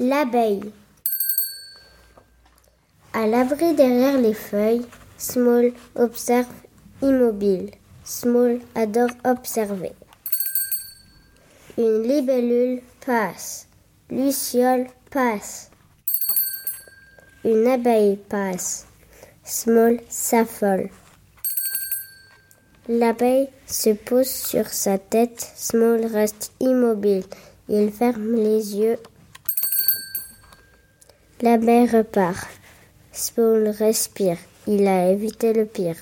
L'abeille. À l'abri derrière les feuilles, Small observe immobile. Small adore observer. Une libellule passe. Luciole passe. Une abeille passe. Small s'affole. L'abeille se pose sur sa tête. Small reste immobile. Il ferme les yeux. L'abeille repart. Small respire. Il a évité le pire.